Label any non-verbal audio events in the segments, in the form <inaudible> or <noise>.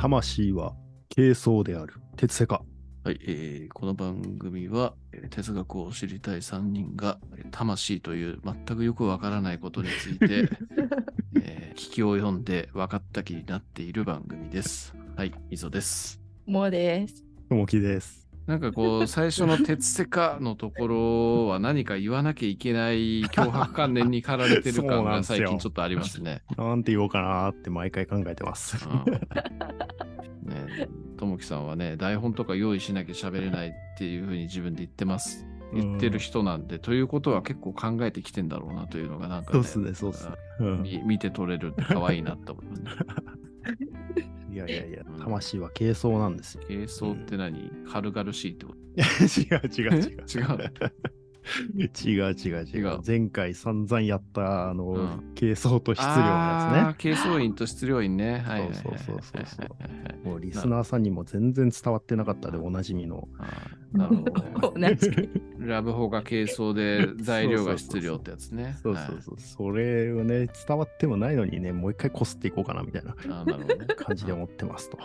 魂は軽装である。鉄セカ。はい、えーこの番組は、えー哲学を知りたい3人が、えー魂という全くよくわからないことについて、<laughs> えー聞きを読んで分かった気になっている番組です。はい、磯です。もうです。ともきです。なんかこう、最初の鉄セカのところは何か言わなきゃいけない脅迫観念に駆られてる感が最近ちょっとありますね。<laughs> なんて言おうかなって毎回考えてます。うんねともきさんはね、台本とか用意しなきゃ喋れないっていうふうに自分で言ってます。言ってる人なんで、ということは結構考えてきてんだろうなというのがなんか、ね、そうっすね、そうっすね。うんみ見て取れるって可愛いなって思いますね。<laughs> いやいやいやうん、魂は軽装なんですよ。軽装って何、軽々しいってこと？<laughs> 違う違う違う。<laughs> 違う違う違う違違うう。前回散々やった、あの、うん軽装と質量のやあー軽装員と質量員ね。はいはいはいはい。そうそうそうそう。もうリスナーさんにも全然伝わってなかったで、おなじみの。なるほど。<laughs> ラブホが軽装で材料が質量ってやつね。<laughs> そうそうそう。それをね、伝わってもないのにね、もう一回こすっていこうかなみたいなはいあーなるほどね。<laughs> 感じで思ってますと。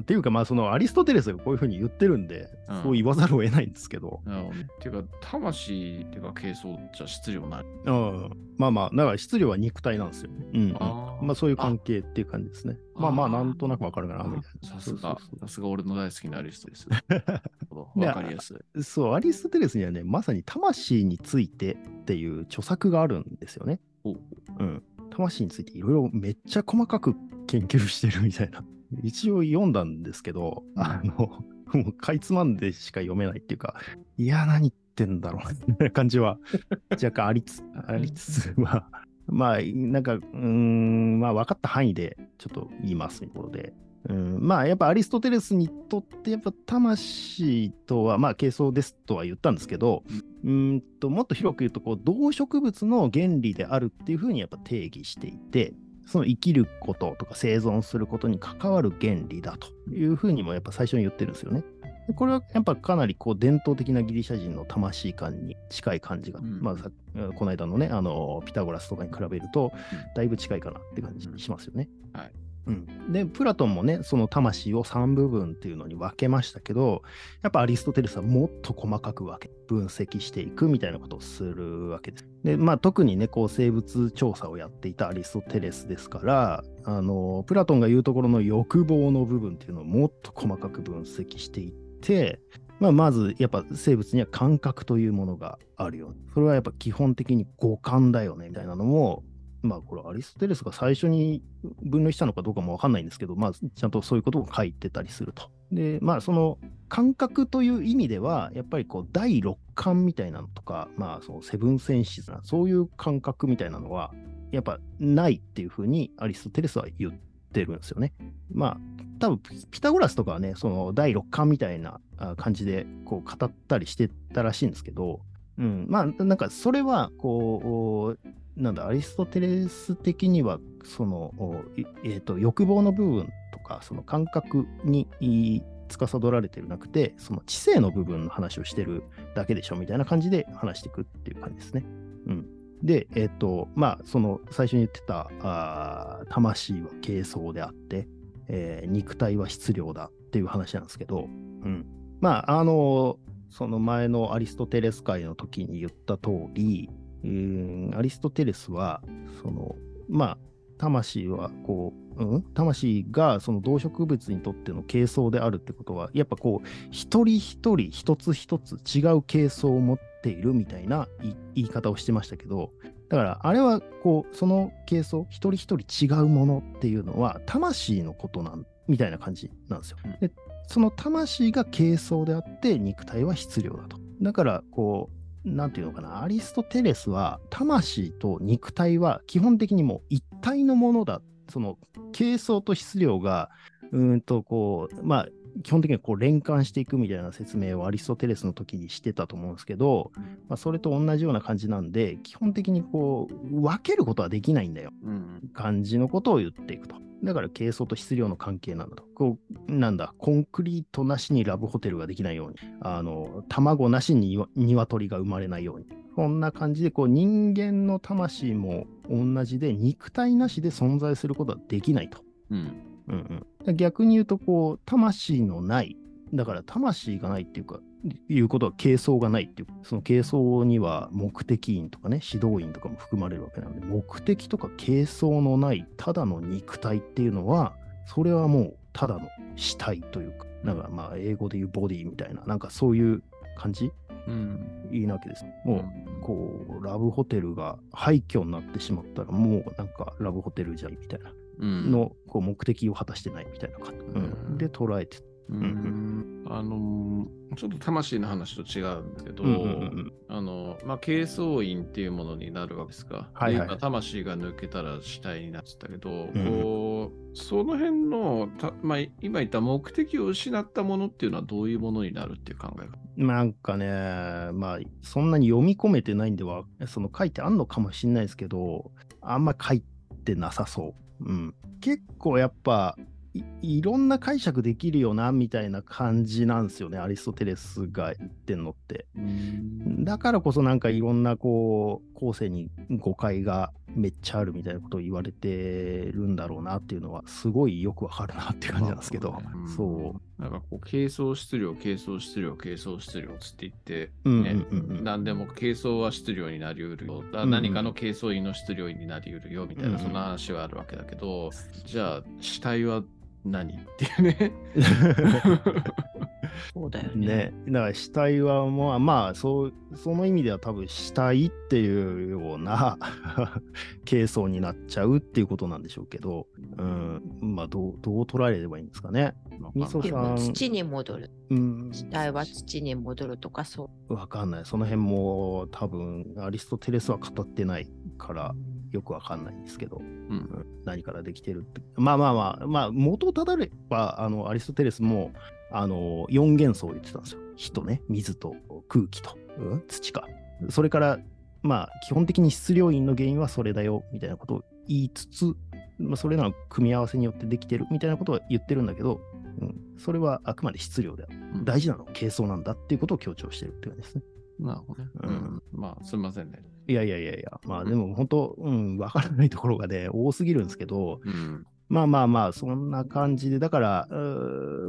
っていうか、まあ、そのアリストテレスがこういうふうに言ってるんで、うんそう言わざるを得ないんですけど。っていうか、魂っていうか軽装じゃ質量ない。うん、まあまあ、だから質量は肉体なんですよ。うんうんあーまあ、そういう関係っていう感じですね。まあまあ、なんとなくわかるかな、みたいな。さすがさすが俺の大好きなアリストです。<laughs> わかりやすい。そうそう、アリストテレスにはね、まさに魂についてっていう著作があるんですよね。おううん。魂についていろいろめっちゃ細かく研究してるみたいな。一応読んだんですけど、あの、もうかいつまんでしか読めないっていうか、いや、何言ってんだろうみたいな感じは <laughs> 若干ありつありつつ、まあ、まあ、なんか、うーん、まあ、分かった範囲でちょっと言いますということで、うん、まあ、やっぱアリストテレスにとって、やっぱ魂とは、まあ、軽装ですとは言ったんですけど、うーんと、もっと広く言うと、こう、動植物の原理であるっていうふうにやっぱ定義していて、その生きることとか生存することに関わる原理だというふうにもやっぱ最初に言ってるんですよね。でこれはやっぱかなりこう伝統的なギリシャ人の魂観に近い感じが、うんまあさこの間のね、あのピタゴラスとかに比べるとうんだいぶ近いかなって感じしますよね。はいうん、で、プラトンもね、その魂を3部分っていうのに分けましたけど、やっぱアリストテレスはもっと細かく分け、分析していくみたいなことをするわけです。で、まあ特にね、こう生物調査をやっていたアリストテレスですから、あの、プラトンが言うところの欲望の部分っていうのをもっと細かく分析していって、まあ、まずやっぱ生物には感覚というものがあるよ。それはやっぱ基本的に五感だよねみたいなのもまあこれアリストテレスが最初に分類したのかどうかもわかんないんですけど、まあちゃんとそういうことを書いてたりすると。で、まあその感覚という意味では、やっぱりこう第六感みたいなのとか、まあそのセブンセンシズな、そういう感覚みたいなのは、やっぱないっていうふうにアリストテレスは言ってるんですよね。まあ多分ピタゴラスとかはね、その第六感みたいな感じでこう語ったりしてたらしいんですけど、うん、まあなんかそれはこうなんだアリストテレス的にはその、えー、と欲望の部分とかその感覚に司られてるなくてその知性の部分の話をしてるだけでしょみたいな感じで話していくっていう感じですね。うん、でえっ、とまあその最初に言ってたあ魂は軽装であって、えー肉体は質量だっていう話なんですけど、うん、まああのその前のアリストテレス会の時に言った通り、うーんアリストテレスは、その、まあ、魂はこう、うん、魂がその動植物にとっての形相であるってことは、やっぱこう、一人一人一つ一つ違う形相を持っているみたいな言い方をしてましたけど、だからあれはこう、その形相、一人一人違うものっていうのは、魂のことなんみたいな感じなんですよ。うんでその魂が軽装であって、肉体は質量だと。だから、こう、なんていうのかな、アリストテレスは、魂と肉体は基本的にもう一体のものだ。その、形相と質量が、うんと、こう、まあ、基本的にこう連関していくみたいな説明をアリストテレスの時にしてたと思うんですけど、まあ、それと同じような感じなんで、基本的にこう、分けることはできないんだよ。うん。感じのことを言っていくと。だから、軽装と質量の関係なんだと。こう、なんだ、コンクリートなしにラブホテルができないように、あの、卵なしに鶏が生まれないように。こんな感じで、こう、人間の魂も同じで、肉体なしで存在することはできないと。うん。うんうん、逆に言うと、こう、魂のない、だから魂がないっていうか、いうことは軽装がないっていう、その軽装には目的員とかね、指導員とかも含まれるわけなんで、目的とか軽装のない、ただの肉体っていうのは、それはもうただの死体というか、なんかまあ英語で言うボディみたいな、なんかそういう感じ？うん。いいなわけです。もう、こう、ラブホテルが廃墟になってしまったら、もうなんかラブホテルじゃいみたいなうん、の、こう目的を果たしてないみたいな感じ。うん。うん。で、捉えてうん。あのちょっと魂の話と違うんだけど、うんうんうんあのまあ軽装員っていうものになるわけですか。はいはい。魂が抜けたら死体になってたけど、ん。こうその辺のた、まあ、今言った目的を失ったものっていうのはどういうものになるっていう考え方？なんかね、まあ、そんなに読み込めてないんでは、その書いてあんのかもしれないですけど、あんま書いてなさそう。うん。結構やっぱ、いいろんな解釈できるよな、みたいな感じなんですよね、アリストテレスが言ってんのって。だからこそなんかいろんなこう後世に誤解がめっちゃあるみたいなことを言われてるんだろうなっていうのはすごいよくわかるなっていう感じなんですけど、うんそう。なんかこう軽装質量軽装質量軽装質量つって言って、うんねうんうんうん。何でも軽装は質量になりうるよ、だうん。何かの軽装員の質量になりうるよみたいな、うんそんな話はあるわけだけど、じゃあ死体は何？<laughs> っていうね。<laughs> そうだよね。ね、だから死体はもうまあそうその意味では多分死体っていうような <laughs> 軽装になっちゃうっていうことなんでしょうけど、うん、まあどうどう捉えればいいんですかね。みそでさんも土に戻る。うん、死体は土に戻るとかそう。わかんない。その辺も多分アリストテレスは語ってないからよくわかんないんですけど、うん何からできてるって。まあまあまあ、まあ元をたどればあのアリストテレスもあの4元素を言ってたんですよ。火とね、水と空気と、うん土か。それから、まあ基本的に質量因の原因はそれだよみたいなことを言いつつ、まあ、それらの組み合わせによってできてるみたいなことは言ってるんだけど、うん、それはあくまで質量である。うん大事なのは軽装なんだっていうことを強調してるって感じですね。なるほどね。ううんん。まあ、すみませんね。いやいやいやいや、まあでも本当、うん、わからないところがね、多すぎるんですけど、うん。まあまあまあ、そんな感じで、だから、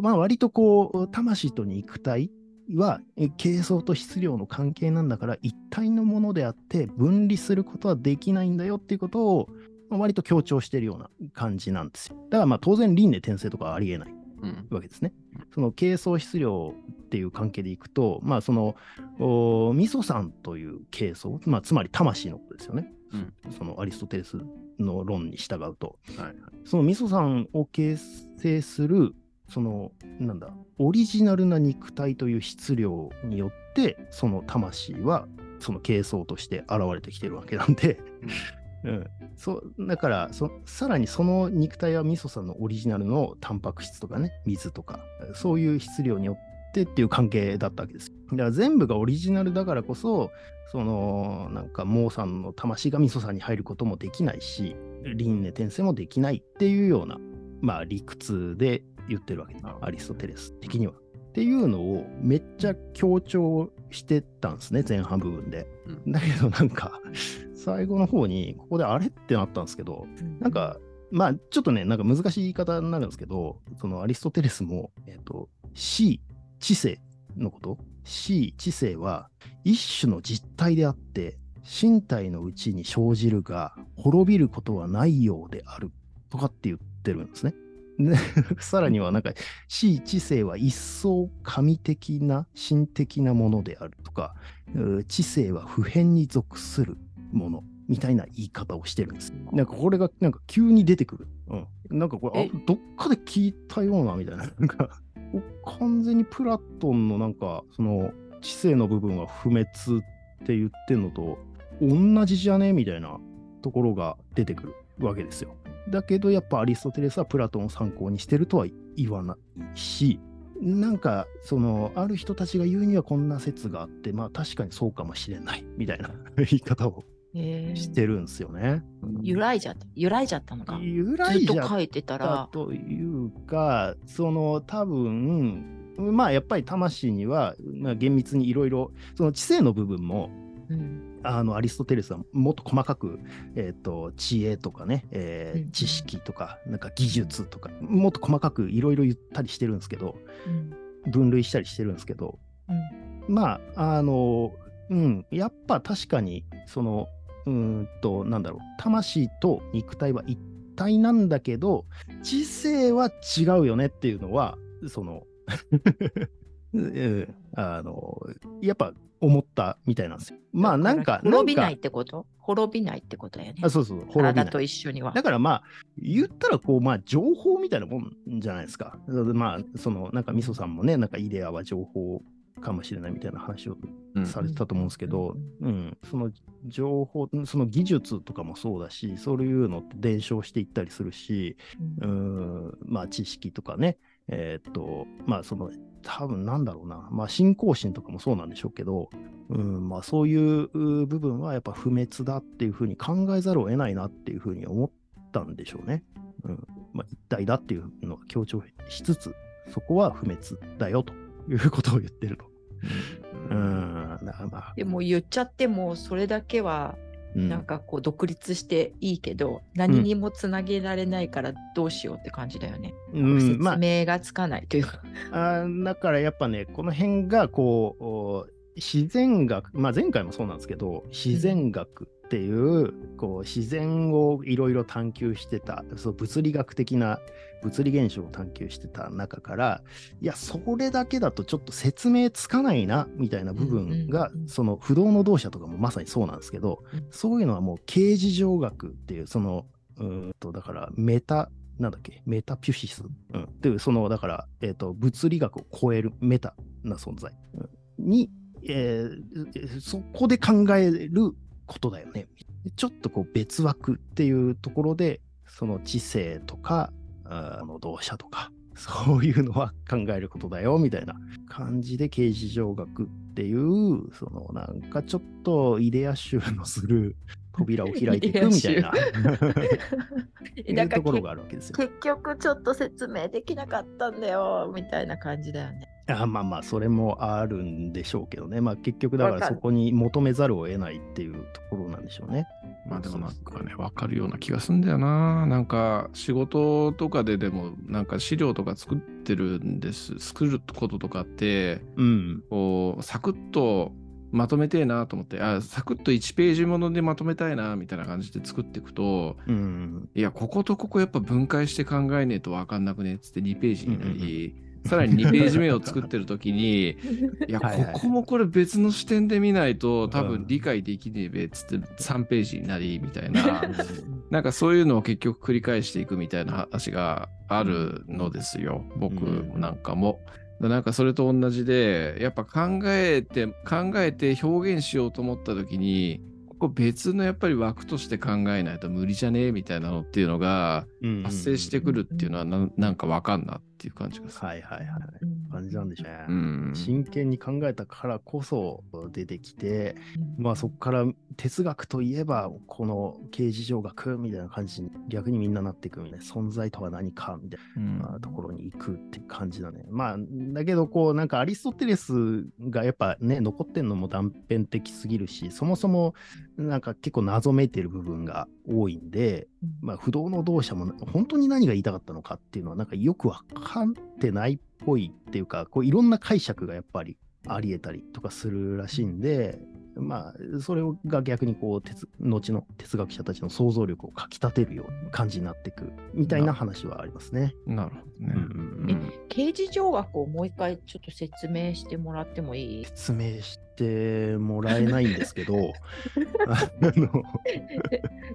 まあ割とこう、魂と肉体は、え軽装と質量の関係なんだから、一体のものであって、分離することはできないんだよっていうことを、まあ割と強調しているような感じなんですよ。だからまあ当然、輪廻転生とかはありえない。うん。わけですね。その軽装質量っていう関係でいくと、まあその、おミソさんという軽装、まあつまり魂のことですよね。うん。そのアリストテレスの論に従うと、はい。そのミソさんを形成する、その、なんだ、オリジナルな肉体という質量によって、その魂は、その軽装として現れてきてるわけなんで、うん、そうだからそさらにその肉体はミソさんのオリジナルのタンパク質とかね水とかそういう質量によってっていう関係だったわけですだから全部がオリジナルだからこそそのなんかモーさんの魂がミソさんに入ることもできないし輪廻転生もできないっていうようなまあ理屈で言ってるわけですアリストテレス的には。っていうのをめっちゃ強調してたんですね前半部分で。うんだけどなんか最後の方にここであれってなったんですけどなんかまあちょっとねなんか難しい言い方になるんですけどそのアリストテレスもえっ、と C 知性のこと？C 知性は一種の実体であって身体のうちに生じるが滅びることはないようであるとかって言ってるんですね。で <laughs> さらにはなんか C 知性は一層神的な神的なものであるとかう知性は普遍に属するものみたいな言い方をしてるんです。なんかこれがなんか急に出てくる。うん。なんかこれ、え？あどっかで聞いたようなみたいな。なんか完全にプラトンのなんかその知性の部分は不滅って言ってんのと同じじゃねみたいなところが出てくるわけですよ。だけどやっぱアリストテレスはプラトンを参考にしてるとは言わないし、なんかそのある人たちが言うにはこんな説があって、まあ確かにそうかもしれないみたいな <laughs> 言い方をしてるんですよね。揺らいじゃった。揺らいじゃったのか。由来ずっじゃと書いてた。というか、その多分、まあやっぱり魂には、まあ、厳密にいろいろ、その知性の部分も、うんあのアリストテレスはもっと細かく、えー、と知恵とかね、えーうん知識とかなんか技術とかもっと細かくいろいろ言ったりしてるんですけどうん分類したりしてるんですけどまああのうんやっぱ確かにそのうーんとなんだろう魂と肉体は一体なんだけど知性は違うよねっていうのはそのうん <laughs> あのやっぱ思ったみたいなんですよ。まあなんか、滅びないってこと？滅びないってことだよね。あそうそう、滅びない。体と一緒には。だからまあ、言ったらこう、まあ、情報みたいなもんじゃないですか。まあ、その、なんか、みそさんもね、なんか、イデアは情報かもしれないみたいな話をうん。されてたと思うんですけど、うん、その情報、その技術とかもそうだし、そういうのって伝承していったりするし、ううん。ん、まあ、知識とかね、えーっと、まあ、その、多分なんだろうな、まあ、信仰心とかもそうなんでしょうけど、うん、まあ、そういうう部分はやっぱ不滅だっていうふうに考えざるを得ないなっていうふうに思ったんでしょうね。うん、まあ、一体だっていうのを強調しつつ、そこは不滅だよということを言ってると。うん、でも言っちゃってもそれだけはうん。なんかこう独立していいけど、何にもつなげられないからどうしようって感じだよね。うん、説まあ、明がつかないというか。あーだからやっぱね、この辺がこう、お自然学、まあ、前回もそうなんですけど、自然学っていう、こう自然をいろいろ探求してた、そう物理学的な物理現象を探求してた中から、いや、それだけだとちょっと説明つかないなみたいな部分が、その不動の動作とかもまさにそうなんですけど、うん。そういうのはもう形事上学っていう、その、うーんと、だからメタ、なんだっけ、メタピュシス、うん、っていう、その、だから、えっ、と、物理学を超えるメタな存在、うんに、えーそこで考えることだよね。ちょっとこう別枠っていうところで、その知性とか、あの動作とか、<laughs> そういうのは考えることだよみたいな感じで形事上学っていう、そのなんかちょっとイデア集のする扉を開いていくみたいな <laughs> いうところがあるわけですよ。結局ちょっと説明できなかったんだよみたいな感じだよね。あまあまあ、それもあるんでしょうけどね。まあ結局だからるそこに求めざるを得ないっていうところなんでしょうね。まあでもなんかね、わかるような気がするんだよな。なんか仕事とかででも、なんか資料とか作ってるんです。作ることとかって、うん。こう、サクッとまとめてえなと思って、あ、サクッと1ページものでまとめたいな、みたいな感じで作っていくと、うん。いや、こことここやっぱ分解して考えねえとわかんなくねっつって2ページになり、さらに2ページ目を作ってる時に、<laughs> いや、ここもこれ別の視点で見ないと多うん。分理解できねえべっつって3ページになりみたいな、なんかそういうのを結局繰り返していくみたいな話があるのですよ、僕なんかも。なんかそれと同じで、やっぱ考えて、考えて表現しようと思った時に、ここ別のやっぱり枠として考えないと無理じゃねえみたいなのっていうのがうん発生してくるっていうのはななんかわかんなっていう感じがする。はいはいはい。うん感じなんでしょうね。うん。真剣に考えたからこそ出てきて、まあそこから哲学といえばこの形事上学みたいな感じに逆にみんななっていくみたいな存在とは何かみたいうんなところに行くって感じだね。まあだけどこうなんかアリストテレスがやっぱね残ってんのも断片的すぎるしそもそもなんか結構謎めいてる部分が多いんで、まあ、不動の同社も本当に何が言いたかったのかっていうのはなんかよく分かってないっぽいっていうかこういろんな解釈がやっぱりありえたりとかするらしいんで、まあそれが逆にこう哲後の哲学者たちの想像力をかきたてるような感じになっていくみたいな話はありますね。なるほどね。うんうん刑事上学をもう一回ちょっと説明してもらってもいい？説明してもらえないんですけど <laughs> あの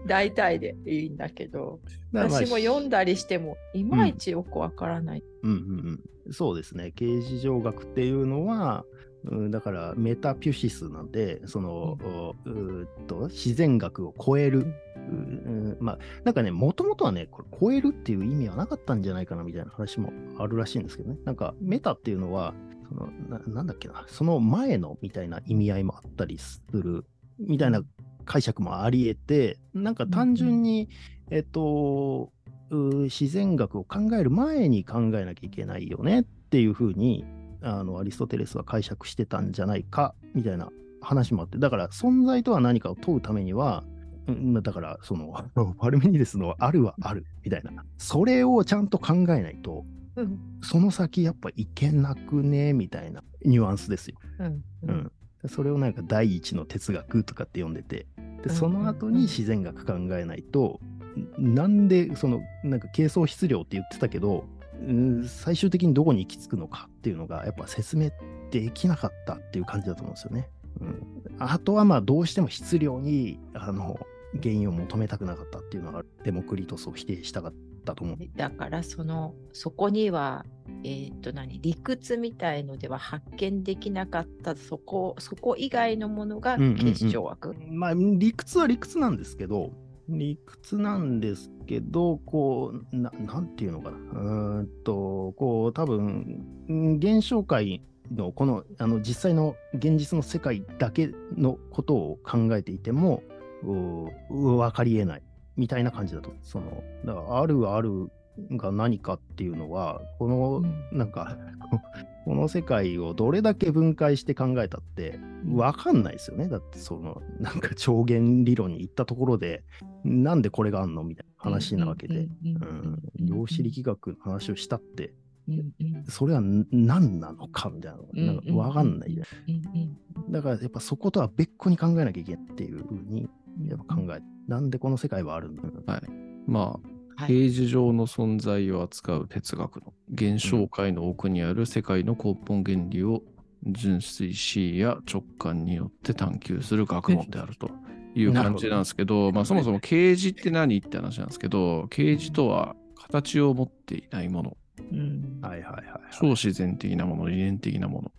大体でいいんだけど、まあ私も読んだりしてもいまいちよくわからない。うんうんうん、そうですね。形事上学っていうのは、うん、だからメタピュシスなんで、その、おうーっと自然学を超える。うんまあ、なんかね、もともとはね、これ超えるっていう意味はなかったんじゃないかなみたいな話もあるらしいんですけどね。なんかメタっていうのは、そのななんだっけな、その前のみたいな意味合いもあったりするみたいな解釈もあり得て、なんか単純に、えっと、う自然学を考える前に考えなきゃいけないよねっていうふうにあのアリストテレスは解釈してたんじゃないかみたいな話もあって、だから存在とは何かを問うためには、うんだから、その、パルメニデスのあるはあるみたいな、それをちゃんと考えないと、うん。その先やっぱいけなくねみたいなニュアンスですよ。うん。ううん。ん、それをなんか第一の哲学とかって呼んでてでその後に自然学考えないと、なんでそのなんか軽層質量って言ってたけど、うん最終的にどこに行き着くのかっていうのがやっぱ説明できなかったっていう感じだと思うんですよね。うん、あとはまあどうしても質量にあの原因を求めたくなかったっていうのがデモクリトスを否定したかったと思う。だからそのそこにはえっ、と何理屈みたいのでは発見できなかったそこそこ以外のものがうんうんうん警視庁枠。まあ理屈は理屈なんですけど理屈なんですけどこうななんていうのかな。うんとこう多分現象界のこのあの実際の現実の世界だけのことを考えていてもう分かりえないみたいな感じだと。そのだからあるあるが何かっていうのはこのうん。なんかこ <laughs> この世界をどれだけ分解して考えたって分かんないですよね。だってそのなんか超弦理論に行ったところでなんでこれがあんのみたいな話なわけで、量子力学の話をしたって。それは何なのかみたいなのがなんか分かんないじゃないうん。だからやっぱそことは別個に考えなきゃいけないっていうふうにうんやっぱ考えなんでこの世界はあるんだまあ、はい平時上の存在を扱う哲学の現象界の奥にある世界の根本原理を純粋視や直感によって探求する学問であるという感じなんですけど、まあそもそも啓示って何って話なんですけど、啓示とは形を持っていないもの、うんはいはいはい。超自然的なもの、理念的なもの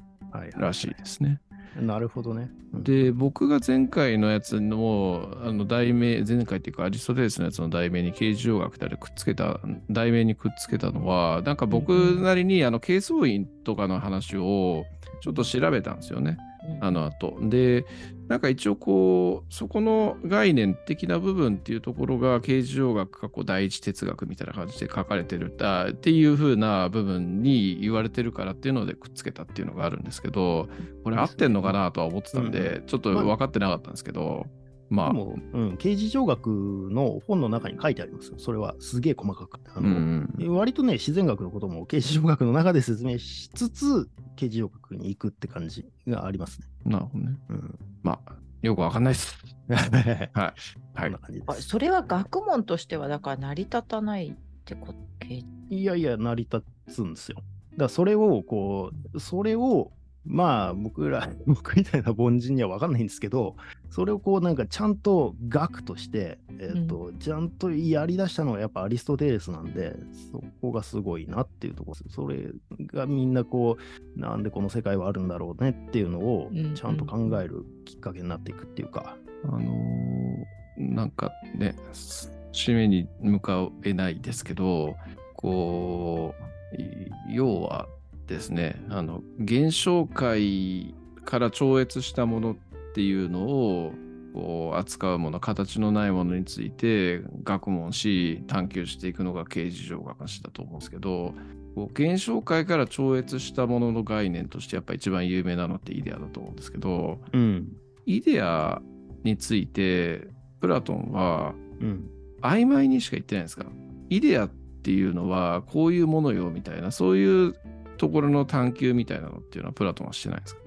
らしいですね。なるほどね。うんで、僕が前回のやつの、あの、題名、前回っていうか、アリストテレスのやつの題名に、形状学でくっつけた、題名にくっつけたのは、なんか僕なりに、あの、係争員とかの話を、ちょっと調べたんですよね。あの後。で、なんか一応こう、そこの概念的な部分っていうところが、形状学過去第一哲学みたいな感じで書かれてるあっていう風な部分に言われてるからっていうのでくっつけたっていうのがあるんですけど、これ合ってんのかなとは思ってたんで、ちょっと分かってなかったんですけど、まあ、でも、うん、刑事上学の本の中に書いてありますよ。それはすげえ細かく。あうのん、割とね、自然学のことも刑事上学の中で説明しつつ、刑事上学に行くって感じがありますね。なるほどね。うん。まあ、よくわかんないです。はい。はこいんな感じです。あそれは学問としてはだから成り立たないってこと？けいやいや、成り立つんですよ。だからそれを、こう、それを、まあ、僕ら、僕みたいな凡人には分かんないんですけど、それをこう、なんかちゃんと学として、えっ、と、ちゃんとやり出したのはやっぱアリストテレスなんで、そこがすごいなっていうところです。それがみんなこう、なんでこの世界はあるんだろうねっていうのをうん、ちゃんと考えるきっかけになっていくっていうか、あのーなんかね、す締めに向かえないですけど、こう、い要はですね、あの、現象界から超越したものっていうのを、こう扱うもの、形のないものについて学問し、探求していくのが刑事上学史だと思うんですけど、こう現象界から超越したものの概念としてやっぱ一番有名なのってイデアだと思うんですけど、うん。イデアについて、プラトンはうん。曖昧にしか言ってないんですか？イデアっていうのはこういうものよみたいな、そういうところの探求みたいなのっていうのはプラトンはしてないんですか？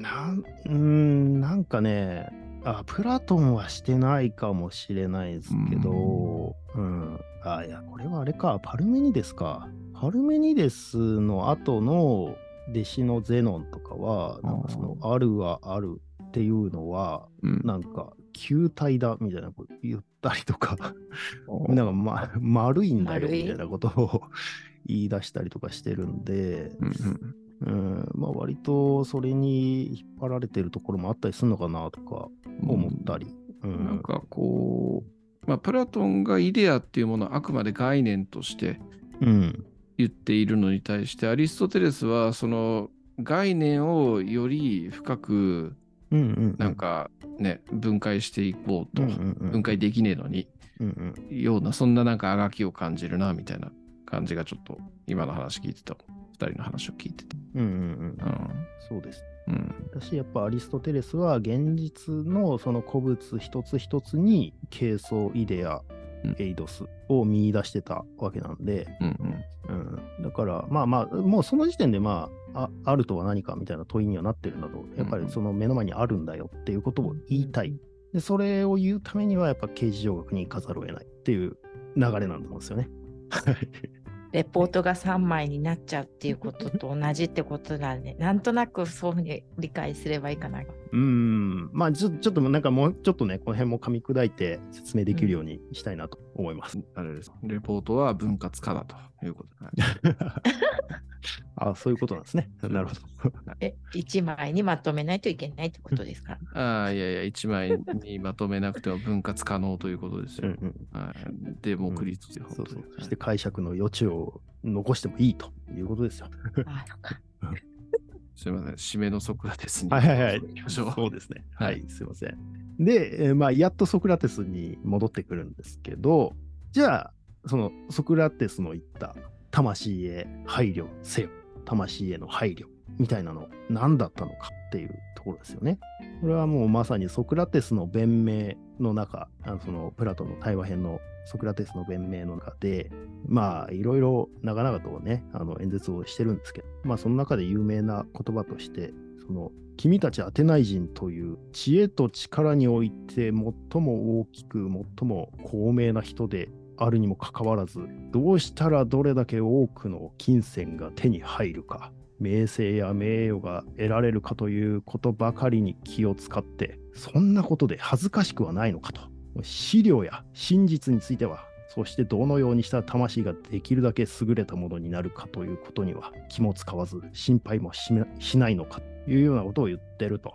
なんうーんなんかねあ、プラトンはしてないかもしれないですけど、うん、あ、いや、これはあれか、パルメニデスか。パルメニデスの後の弟子のゼノンとかは、なんかその、あるはあるっていうのは、うん。なんか、球体だみたいなこと言ったりとか、<laughs> なんか、ま、<laughs> 丸いんだよみたいなことを <laughs> 言い出したりとかしてるんで、うんうんうん、まあ割とそれに引っ張られてるところもあったりするのかなとか思ったり。うんなんかこう、まあ、プラトンがイデアっていうものはあくまで概念としてうん。言っているのに対してアリストテレスはその概念をより深くうんうん。なんかね、分解していこうと、うんうんうん、分解できねえのにうんうん。ようなそんななんかあがきを感じるなみたいな感じがちょっと今の話聞いてた二人の話を聞いてて。うんうんうん。うん。そうです。うん。私やっぱアリストテレスは現実のその古物一つ一つにケイソイデアうん、エイドスを見出してたわけなんで、うんうん。うん、だからまあまあもうその時点でまあああるとは何かみたいな問いにはなってるんだとやっぱりその目の前にあるんだよっていうことを言いたいでそれを言うためにはやっぱ刑事上学に行かざるを得ないっていう流れなんだと思うんですよね。<laughs> レポートが3枚になっちゃうっていうことと同じってことだね。なんとなくそういうふうに理解すればいいかな。うーん、まあちょちょっとなんかもうちょっとね、この辺も噛み砕いて説明できるようにしたいなと思います。あれです。レポートは分割化だということで。<laughs> あそういうことなんですね。なるほど。え、1枚にまとめないといけないってことですか？<laughs> ああ、いやいや、一枚にまとめなくても分割可能ということですよ。うんうん、はい、デモクリストで、そうそう本当に。そして解釈の余地を残してもいいということですよ。あそっか <laughs> すみません、締めのソクラテスに。はいはいはい。そうですね。ははいい、すいません。で、えーまあ、やっとソクラテスに戻ってくるんですけど、じゃあ、そのソクラテスの言った魂へ配慮せよ、魂への配慮みたいなの、何だったのかっていうところですよね。これはもうまさにソクラテスの弁明の中、あのそのプラトンの対話編のソクラテスの弁明の中で、まあ、いろいろ長々とね、あの演説をしてるんですけど、まあ、その中で有名な言葉として、その、君たちアテナイ人という知恵と力において最も大きく、最も高名な人であるにもかかわらず、どうしたらどれだけ多くの金銭が手に入るか、名声や名誉が得られるかということばかりに気を使って、そんなことで恥ずかしくはないのかと。資料や真実については、そしてどのようにした魂ができるだけ優れたものになるかということには気も使わず、心配もししないのかというようなことを言ってると。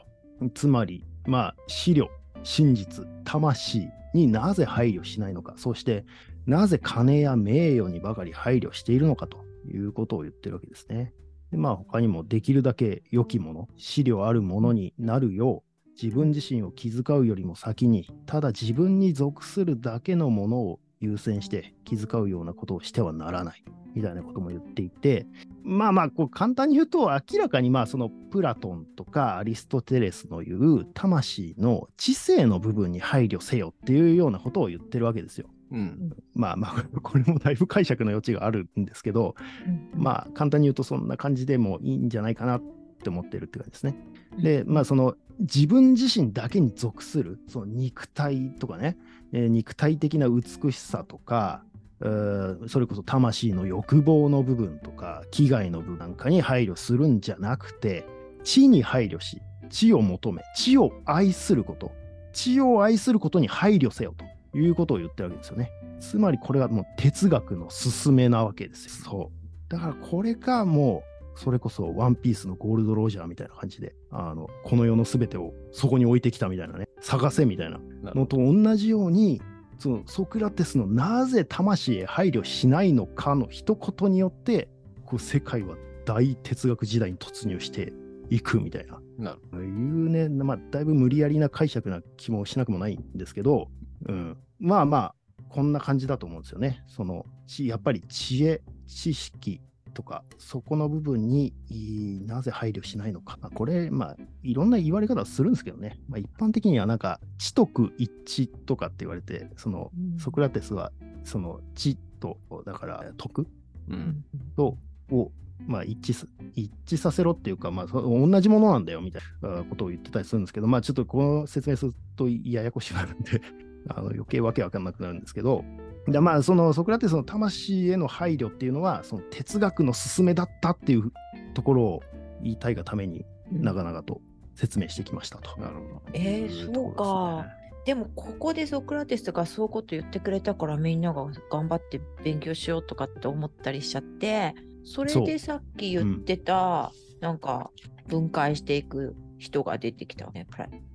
つまり、まあ、資料、真実、魂になぜ配慮しないのか、そしてなぜ金や名誉にばかり配慮しているのかということを言ってるわけですね。でまあ、他にもできるだけ良きもの、資料あるものになるよう、自分自身を気遣うよりも先に、ただ自分に属するだけのものを優先して気遣うようなことをしてはならない、みたいなことも言っていて、まあまあ、簡単に言うと、明らかにまあそのプラトンとかアリストテレスの言う魂の知性の部分に配慮せよっていうようなことを言ってるわけですよ。うん。まあまあ、<laughs> これもだいぶ解釈の余地があるんですけど、うんまあ簡単に言うとそんな感じでもいいんじゃないかなって思ってるって感じですね。で、まあその自分自身だけに属する、その肉体とかね、えー肉体的な美しさとか、えーそれこそ魂の欲望の部分とか、危害の部分なんかに配慮するんじゃなくて、知に配慮し、知を求め、知を愛すること、知を愛することに配慮せよということを言ってるわけですよね。つまりこれはもう哲学の勧めなわけですよ。そう。だからこれがもう、それこそワンピースのゴールドロジャーみたいな感じで、あの、この世の全てをそこに置いてきたみたいなね、探せみたいなのと同じように、そのソクラテスのなぜ魂へ配慮しないのかの一言によって、こう世界は大哲学時代に突入していくみたいな。なるいうね、まあ、だいぶ無理やりな解釈な気もしなくもないんですけど、うん、まあまあ、こんな感じだと思うんですよね。その、ちやっぱり知恵、知識とか、そこの部分にいなぜ配慮しないのか。まあこれ、まあ、いろんな言われ方はするんですけどね。まあ、一般的にはなんか、知徳一致とかって言われて、その、うんソクラテスは、その、知と、だから、徳う。うんんとを、まあ、一致す一致させろっていうか、まあ、そ同じものなんだよみたいなあことを言ってたりするんですけど、まあ、ちょっとこの説明するとややこしくなるんであの余計わけわかんなくなるんですけど、でまあ、そのソクラテスの魂への配慮っていうのは、その哲学の勧めだったっていうところを言いたいがために、長々と説明してきましたと。なるほど。えーそうか。でもここでソクラテスがそういうこと言ってくれたからみんなが頑張って勉強しようとかって思ったりしちゃってそれでさっき言ってた、なんか分解していく人が出てきたね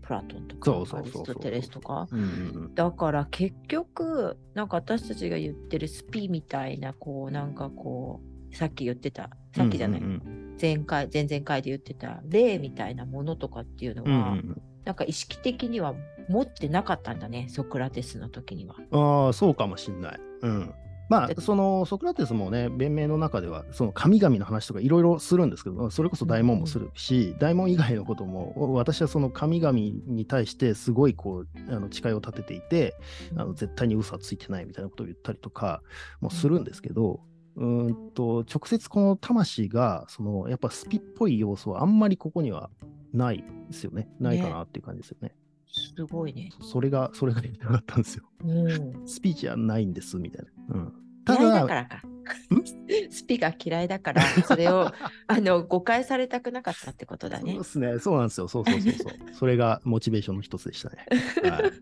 プラトンとかアリストテレスとか？うんうんだから結局なんか私たちが言ってるスピみたいなこうなんかこうさっき言ってたさっきじゃない、うんうん前回前々回で言ってた霊みたいなものとかっていうのうんうんは、うんなんか意識的には持ってなかったんだね、ソクラテスの時には。ああ、そうかもしんない。うん。まあ、そのソクラテスもね、弁明の中では、その神々の話とかいろいろするんですけど、それこそ大門もするし、大門以外のことも、私はその神々に対してすごいこう、あの誓いを立てていて、あの絶対に嘘はついてないみたいなことを言ったりとかもするんですけど、うんと直接この魂が、そのやっぱスピっぽい要素はあんまりここにはないですよね。ないかなっていう感じですよね。すごいね。それが、それが言いたかったんですよ。うん。スピーチはないんです、みたいな。うん。嫌いだからか。スピが嫌いだから、それを <laughs> あの誤解されたくなかったってことだねそうで。すね。そうなんですよ。そうそうそうそう。それがモチベーションの一つでしたね。はい、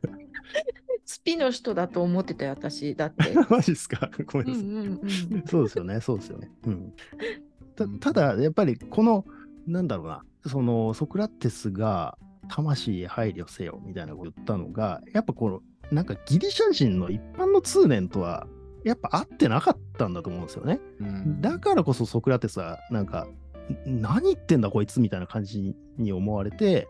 <laughs> スピの人だと思ってたよ、私。だって。<laughs> マジですか？ごめんうんなさい。うんうん。そうですよね。そうですよね。うん。たただ、やっぱりこの、なんだろうな、そのソクラテスが魂へ配慮せよみたいなことを言ったのが、やっぱこの、なんかギリシャ人の一般の通念とは、やっぱ合ってなかったんだと思うんですよね。うん。だからこそソクラテスはなんかん何言ってんだこいつみたいな感じに思われて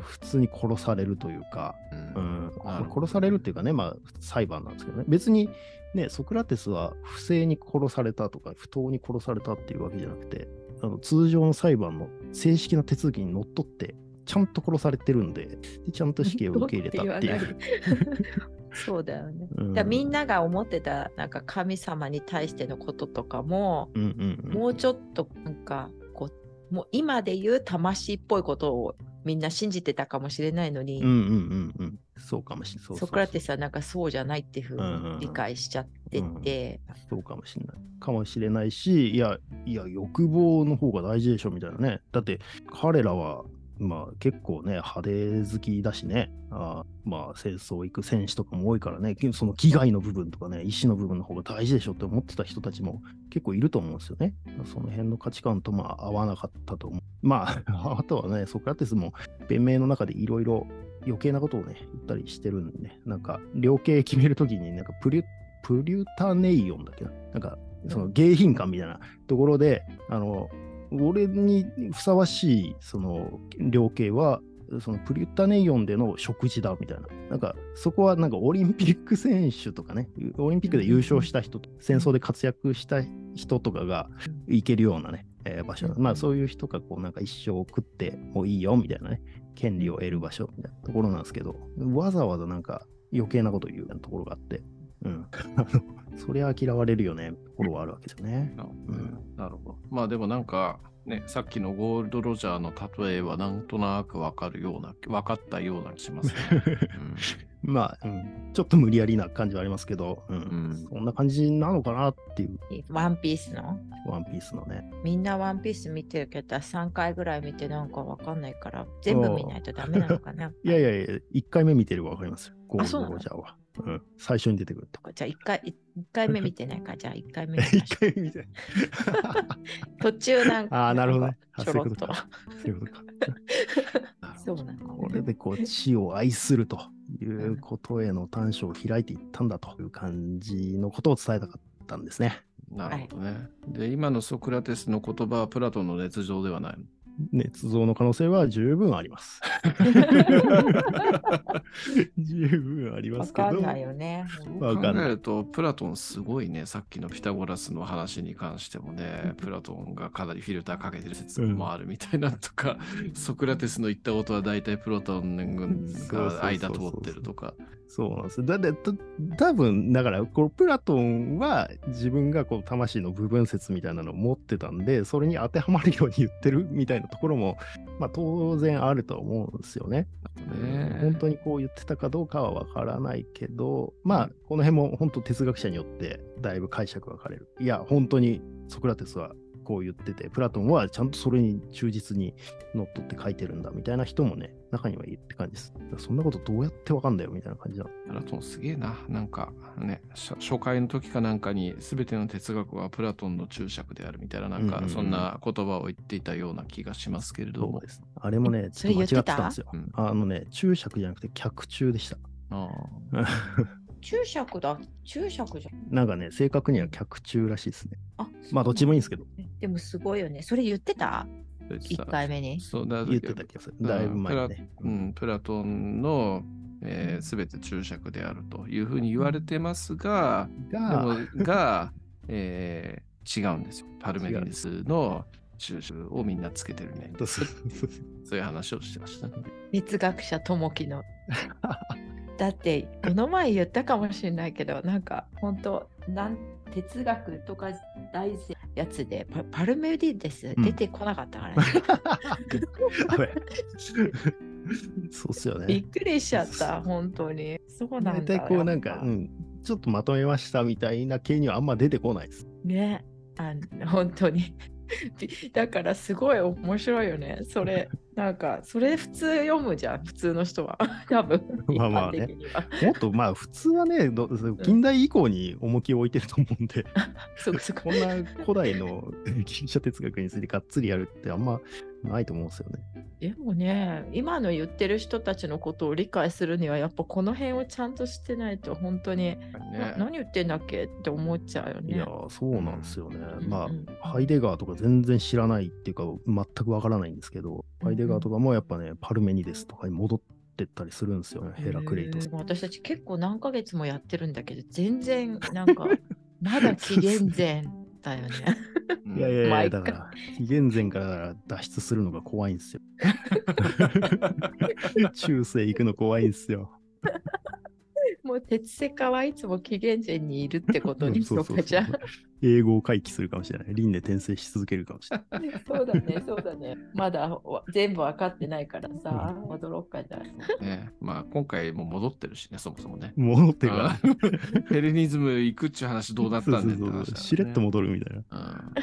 普通に殺されるというか、ううん。んなるほど殺されるっていうかねまあ裁判なんですけどね。別にねソクラテスは不正に殺されたとか不当に殺されたっていうわけじゃなくてあの通常の裁判の正式な手続きにのっとってちゃんと殺されてるんででちゃんと死刑を受け入れたっていう。<laughs> <laughs> そうだよね。うんみんなが思ってたなんか神様に対してのこととかも、うんうんうんもうちょっとなんかこうもう今で言う魂っぽいことをみんな信じてたかもしれないのに、うんうんうんうんそうかもしれない。ソクラテスはなんかそうじゃないっていうふううんうんうんに理解しちゃってて、そうかもしれない。かもしれないし、いや、いや、欲望の方が大事でしょみたいなね。だって、彼らは、まあ結構ね、派手好きだしね、あーまあ戦争行く戦士とかも多いからね、その危害の部分とかね、意志の部分の方が大事でしょって思ってた人たちも結構いると思うんですよね。その辺の価値観とまあ合わなかったと思う。まあ、<laughs> あとはね、ソクラテスも弁明の中でいろいろ余計なことをね、言ったりしてるんで、なんか、量刑決めるときに、なんかプリュ、プリュタネイオンだっけな。なんか、その迎賓館みたいなところで、あの、俺にふさわしい、その、量刑は、そのプリュタネイオンでの食事だみたいな。なんか、そこはなんかオリンピック選手とかね、オリンピックで優勝した人と、戦争で活躍した人とかが行けるようなね、えー場所。うんまあそういう人がこうなんか一生食ってもいいよみたいなね、権利を得る場所みたいなところなんですけど、わざわざなんか余計なこと言うようなところがあって、うん。あ <laughs> のそりゃ嫌われるよね、ところはあるわけですよね。なうんなるほど。まあでもなんか、ね、さっきのゴールド・ロジャーの例えはなんとなくわかるような、分かったような気しますね。<laughs> まあ、うん、ちょっと無理やりな感じはありますけど、うんうんそんな感じなのかなっていう、ワンピースの？ワンピースのね。みんなワンピース見てるけど、3回ぐらい見てなんかわかんないから、全部見ないとダメなのかな。<laughs> いやいやいや、1回目見てればわかりますよ。ゴールド・ロジャーは。うん、最初に出てくると。じゃあ1回、一回目見てないから、じゃあ1回目見ましょ1 <laughs> 回目見て。う。<laughs> 途中なんか、ああ、なるほどねちょろっと。そういうことか。そう <laughs> なの、これでこう、死を愛するということへの短所を開いていったんだという感じのことを伝えたかったんですね。なるほどね。で、今のソクラテスの言葉はプラトンの捏造ではないの？捏造の可能性は十分あります。<laughs> 十分ありますけど。わかんないよね。わかんない考えると、プラトンすごいね、さっきのピタゴラスの話に関してもね、プラトンがかなりフィルターかけてる説もあるみたいなとか、ソクラテスの言ったことは大体プラトンが間通ってるとか。そうなんです。だって、た多分だから、このプラトンは自分がこう魂の部分説みたいなのを持ってたんで、それに当てはまるように言ってるみたいなところも、まあ当然あると思うんですよね。ね本当にこう言ってたかどうかはわからないけど、まあ、この辺も本当哲学者によってだいぶ解釈分かれる。いや、本当にソクラテスはこう言ってて、プラトンはちゃんとそれに忠実にのっとって書いてるんだみたいな人もね、中にはいるって感じです。そんなことどうやってわかんだよみたいな感じなの。プラトンすげえな。なんかね、初初回の時かなんかに全ての哲学はプラトンの注釈であるみたいな、なんかうんうんうんそんな言葉を言っていたような気がしますけれどもそうで。す。あれもね、そちょっと間違ってたたんですよ。うんあのね、注釈じゃなくて脚注でした。あ <laughs> 注釈だ。注釈じゃん。なんかね、正確には脚注らしいですね。あまあ、どっちもいいんですけど、でもすごいよね。それ言ってた？あ ?1 回目に。そうだ言ってた気がする。だいぶ前にね。プラうん、プラトンの、えー、全て注釈であるというふうに言われてますが、でが、もが、<laughs> えー違うんですよ。パルメニデスの注釈をみんなつけてるね。<laughs> そういう話をしてました。哲学者ともきの。<laughs> だってこの前言ったかもしれないけどなんか本当なん哲学とか大事やつでパパルメディデスうん。出てこなかったからね、<laughs> そうっすよね。びっくりしちゃった本当に。そうなんだ大体こうなんか、うん、ちょっとまとめましたみたいな系にはあんま出てこないです。ね。あの本当にだからすごい面白いよね。それ <laughs> なんかそれ普通読むじゃん普通の人は。<laughs> 多分。まあまあね。もっとまあ普通はね、ど近代以降に重きを置いてると思うんで、<laughs> そうそうこんな古代のギリシャ哲学についてがっつりやるってあんまないと思うんですよね。でもね今の言ってる人たちのことを理解するにはやっぱこの辺をちゃんとしてないと本当に、ねな何言ってんだっけって思っちゃうよね。いやー、そうなんですよね。うんまうんあ、ハイデガーとか全然知らないっていうか、全くわからないんですけど、ハイデガーとかもやっぱね、パルメニデスとかに戻ってったりするんですよね、ヘラクレイト。私たち結構何ヶ月もやってるんだけど全然なんか <laughs> まだ紀元前だよね。うんいやいやいや、だから、紀元前から脱出するのが怖いんですよ。<laughs> 中世行くの怖いんですよ。もう鉄セカはいつも紀元前にいるってことにしようかじゃあ。英語を回帰するかもしれない。輪廻転生し続けるかもしれない。そうだね、そうだね。まだわ全部分かってないからさ、驚ろうかじゃあ。ねまあ今回も戻ってるしね、そもそもね。戻ってるから。あーヘレニズム行くっちゅう話どうなったんだよねしれっと戻るみたいな。うん。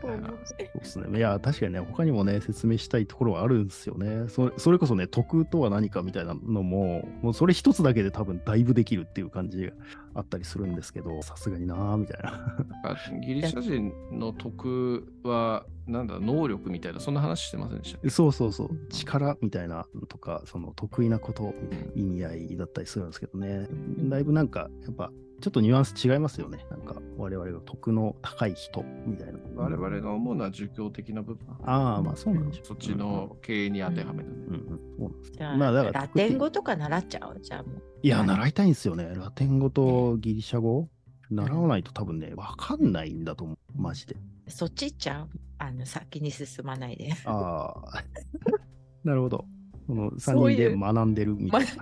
そうですね。いや、確かにね、他にもね、説明したいところはあるんですよね。そそれこそね、徳とは何かみたいなのも、もうそれ一つだけで多分だいぶできるっていう感じがあったりするんですけど、さすがになーみたいな。あギリシャ人の徳は、なんだ、能力みたいな、そんな話してませんでしたそうそうそう、力みたいなのとか、その得意なこと意味合いだったりするんですけどね。だいぶなんか、やっぱ、ちょっとニュアンス違いますよね。なんか、我々が徳の高い人みたいな。我々が思うのは儒教的な部分。ああ、まあそうなんでしょう。そっちの経営に当てはめる。うんうん、そうなんですじゃあ、まあだからラテン語とか習っちゃうじゃあもう。いや、習いたいんですよね。ラテン語とギリシャ語？習わないと多分ね、わかんないんだと思う。マジで。そっち行っちゃう？あの先に進まないで。ああ。<laughs> なるほど。この3そういう人で学んでるみたいな。<laughs>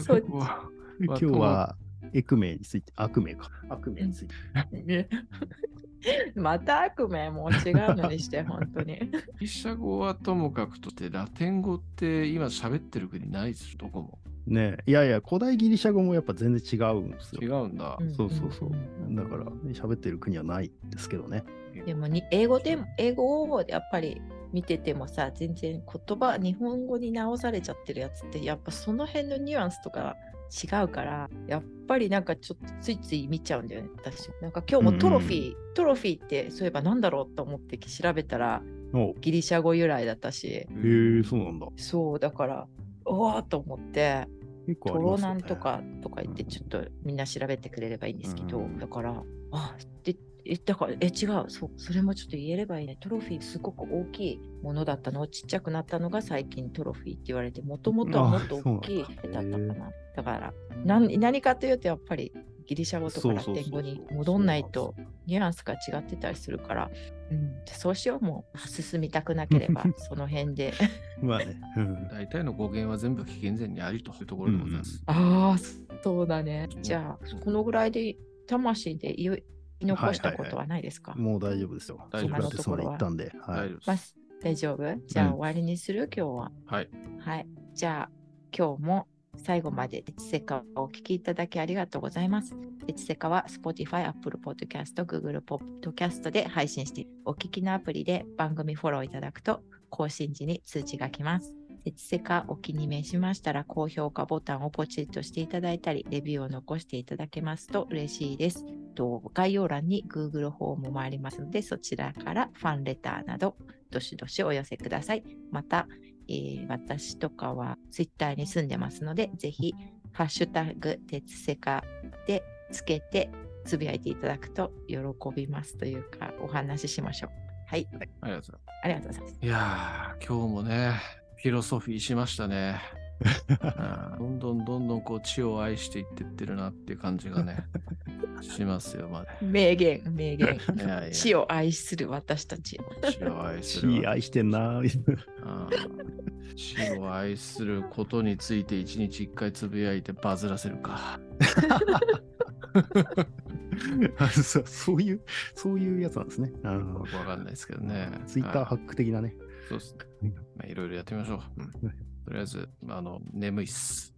そう <laughs> <laughs> 今日は、エクメについて、悪名か。悪名について。ね <laughs> また悪名もう違うのにして、本当に。ギリシャ語はともかくとして、ラテン語って今喋ってる国ないですよ、どこも。ねいやいや、古代ギリシャ語もやっぱ全然違うんです違よ。うんだ。そうそうそう。んだから、喋ってる国はないですけどね。でもに英語でも英語をやっぱり見ててもさ全然言葉日本語に直されちゃってるやつってやっぱその辺のニュアンスとか違うからやっぱりなんかちょっとついつい見ちゃうんだよね私。なんか今日もトロフィー、トロフィーってそういえばなんだろうと思って調べたらお。ギリシャ語由来だったし。へえ、そうなんだ。そうだからおわーと思って結構あトロりますよね。なんとかとか言ってちょっとみんな調べてくれればいいんですけど、うん。だからあでえだからえ違う。そうそれもちょっと言えればいいね。トロフィーすごく大きいものだったの？をちっちゃくなったのが最近トロフィーって言われてもともとはもっと大きいだ。ったかな。だから何何かというとやっぱりギリシャ語とかラテン語に戻んないとニュアンスが違ってたりするから、うん、そうしよう。もう進みたくなければ <laughs> その辺で。まあね。うん。大体の語源は全部紀元前にありというところでございます。ああ、そうだね。じゃあ、このぐらいで魂で残したことはないですか、もう大丈夫ですよ。大丈夫ソクラテスまで行ったんで。はい。大丈夫です。まあ大丈夫？じゃあ、終わりにする？今日は。はい。はい。じゃあ、今日も最後まで鉄セカをお聞きいただきありがとうございます。鉄セカは Spotify、Apple Podcast、Google Podcast で配信して、お聞きのアプリで番組フォローいただくと更新時に通知が来ます。鉄セカお気に召しましたら高評価ボタンをポチッとしていただいたり、レビューを残していただけますと嬉しいです。と概要欄に Google フォームもありますので、そちらからファンレターなど、どしどしお寄せください。また、えー私とかは Twitter に住んでますので、ぜひ、ハッシュタグ、鉄セカでつけて、つぶやいていただくと喜びますというか、お話ししましょう。はい、ありがとうございます。ありがとうございます。いやー、今日もね、フィロソフィーしましたね。<laughs> うんどんどんどんどんこう地を愛していってってるなっていう感じがね、<laughs> しますよ、まだ。名言、名言。<laughs> いやいや死を愛する私たち。地を愛するわ。血愛してんな。うん地を愛することについて一日一回つぶやいてバズらせるか。あそういう、そういうやつなんですね。なるほどわかんないですけどね。ツイッターハはいック的なね。そうですね。まあ、いろいろやってみましょう。うんとりあえず、あの、眠いっす。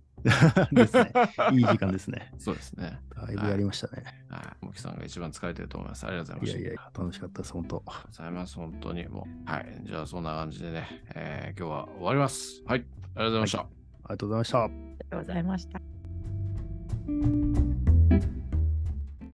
ですね。いい時間ですね。そうですね。だいぶやりましたね。はい。モキさんが一番疲れてると思います。ありがとうございました。いやいや、楽しかったです、本当。ありがとうございます。本当にもう。はい。じゃあ、そんな感じでね、えー今日は終わります。はい。ありがとうございました。ありがとうございました。ありがとうございました。